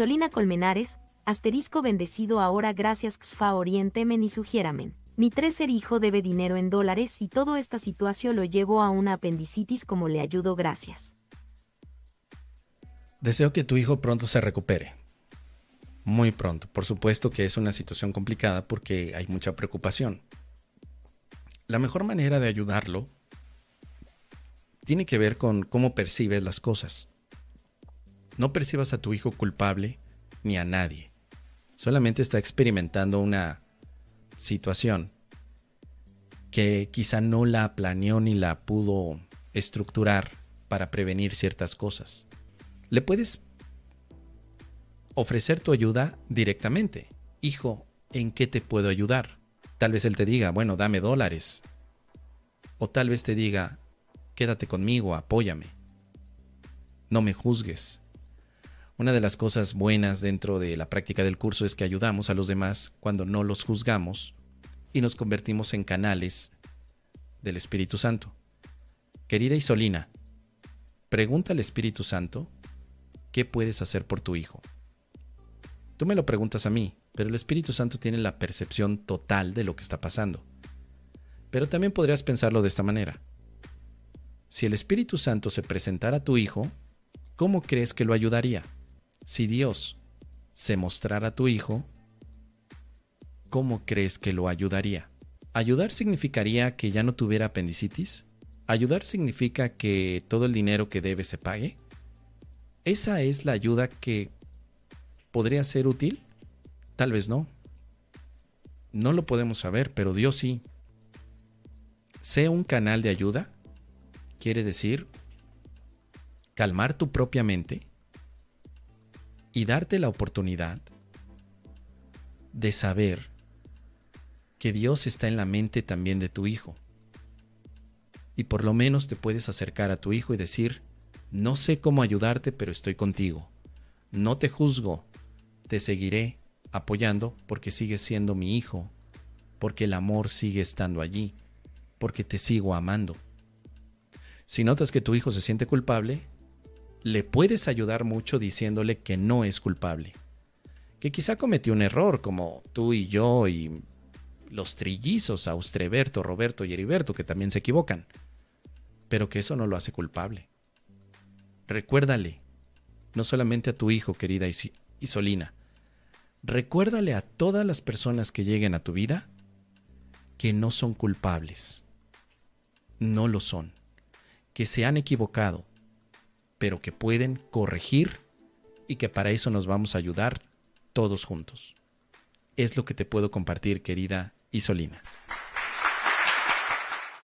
Solina Colmenares, asterisco bendecido ahora gracias XFA orientemen y sugieramen. Mi tercer hijo debe dinero en dólares y toda esta situación lo llevo a una apendicitis como le ayudo gracias. Deseo que tu hijo pronto se recupere. Muy pronto. Por supuesto que es una situación complicada porque hay mucha preocupación. La mejor manera de ayudarlo tiene que ver con cómo percibes las cosas. No percibas a tu hijo culpable ni a nadie. Solamente está experimentando una situación que quizá no la planeó ni la pudo estructurar para prevenir ciertas cosas. Le puedes ofrecer tu ayuda directamente. Hijo, ¿en qué te puedo ayudar? Tal vez él te diga, bueno, dame dólares. O tal vez te diga, quédate conmigo, apóyame. No me juzgues. Una de las cosas buenas dentro de la práctica del curso es que ayudamos a los demás cuando no los juzgamos y nos convertimos en canales del Espíritu Santo. Querida Isolina, pregunta al Espíritu Santo qué puedes hacer por tu hijo. Tú me lo preguntas a mí, pero el Espíritu Santo tiene la percepción total de lo que está pasando. Pero también podrías pensarlo de esta manera. Si el Espíritu Santo se presentara a tu hijo, ¿cómo crees que lo ayudaría? Si Dios se mostrara a tu hijo, ¿cómo crees que lo ayudaría? ¿Ayudar significaría que ya no tuviera apendicitis? ¿Ayudar significa que todo el dinero que debe se pague? ¿Esa es la ayuda que podría ser útil? Tal vez no. No lo podemos saber, pero Dios sí. Sé un canal de ayuda quiere decir calmar tu propia mente y darte la oportunidad de saber que Dios está en la mente también de tu hijo. Y por lo menos te puedes acercar a tu hijo y decir, no sé cómo ayudarte, pero estoy contigo. No te juzgo, te seguiré apoyando porque sigues siendo mi hijo, porque el amor sigue estando allí, porque te sigo amando. Si notas que tu hijo se siente culpable, le puedes ayudar mucho diciéndole que no es culpable. Que quizá cometió un error, como tú y yo y los trillizos, Austreberto, Roberto y Heriberto, que también se equivocan. Pero que eso no lo hace culpable. Recuérdale, no solamente a tu hijo, querida Isolina, recuérdale a todas las personas que lleguen a tu vida que no son culpables. No lo son. Que se han equivocado pero que pueden corregir y que para eso nos vamos a ayudar todos juntos. Es lo que te puedo compartir, querida Isolina.